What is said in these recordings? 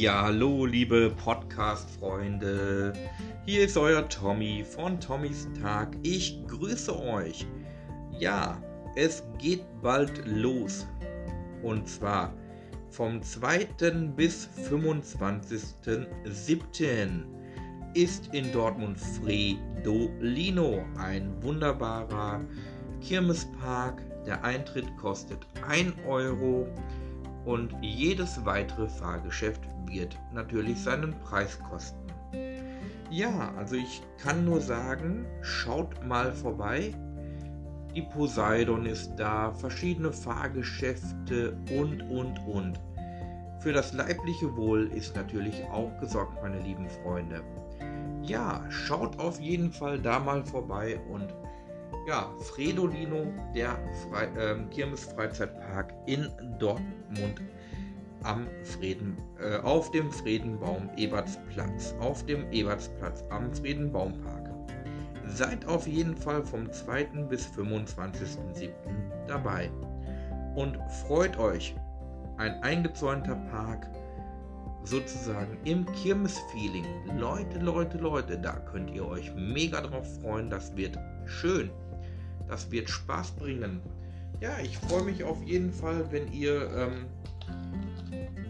Ja, hallo, liebe Podcast-Freunde. Hier ist euer Tommy von Tommys Tag. Ich grüße euch. Ja, es geht bald los. Und zwar vom 2. bis 25.07. ist in Dortmund Fredolino, ein wunderbarer Kirmespark. Der Eintritt kostet 1 Euro und jedes weitere Fahrgeschäft wird natürlich seinen Preis kosten. Ja, also ich kann nur sagen, schaut mal vorbei. Die Poseidon ist da, verschiedene Fahrgeschäfte und, und, und. Für das leibliche Wohl ist natürlich auch gesorgt, meine lieben Freunde. Ja, schaut auf jeden Fall da mal vorbei und ja, Fredolino, der Fre äh, Kirmes-Freizeitpark in Dortmund am Frieden, äh, auf dem Friedenbaum Ebertsplatz, auf dem Ebertsplatz am Friedenbaumpark. Seid auf jeden Fall vom 2. bis 25.07. dabei und freut euch. Ein eingezäunter Park, sozusagen im Kirmes-Feeling. Leute, Leute, Leute, da könnt ihr euch mega drauf freuen. Das wird schön. Das wird Spaß bringen. Ja, ich freue mich auf jeden Fall, wenn ihr ähm,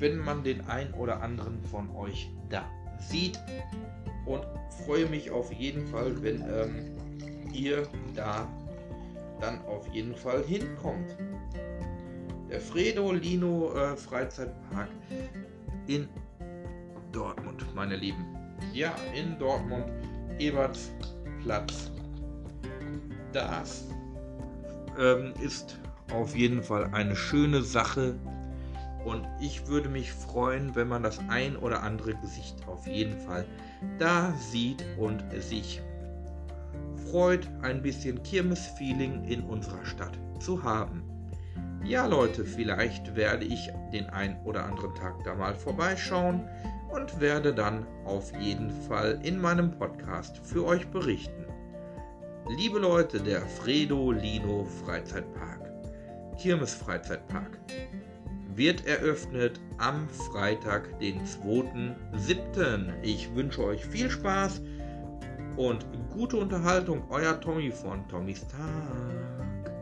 wenn man den ein oder anderen von euch da sieht. Und freue mich auf jeden Fall, wenn ähm, ihr da dann auf jeden Fall hinkommt. Der Fredolino äh, Freizeitpark in Dortmund, meine Lieben. Ja, in Dortmund, Ebertsplatz. Das ähm, ist auf jeden Fall eine schöne Sache und ich würde mich freuen, wenn man das ein oder andere Gesicht auf jeden Fall da sieht und sich freut, ein bisschen Kirmes-Feeling in unserer Stadt zu haben. Ja Leute, vielleicht werde ich den ein oder anderen Tag da mal vorbeischauen und werde dann auf jeden Fall in meinem Podcast für euch berichten. Liebe Leute, der Fredo Lino Freizeitpark, Kirmes Freizeitpark, wird eröffnet am Freitag, den 2.7. Ich wünsche euch viel Spaß und gute Unterhaltung. Euer Tommy von Tommys Tag.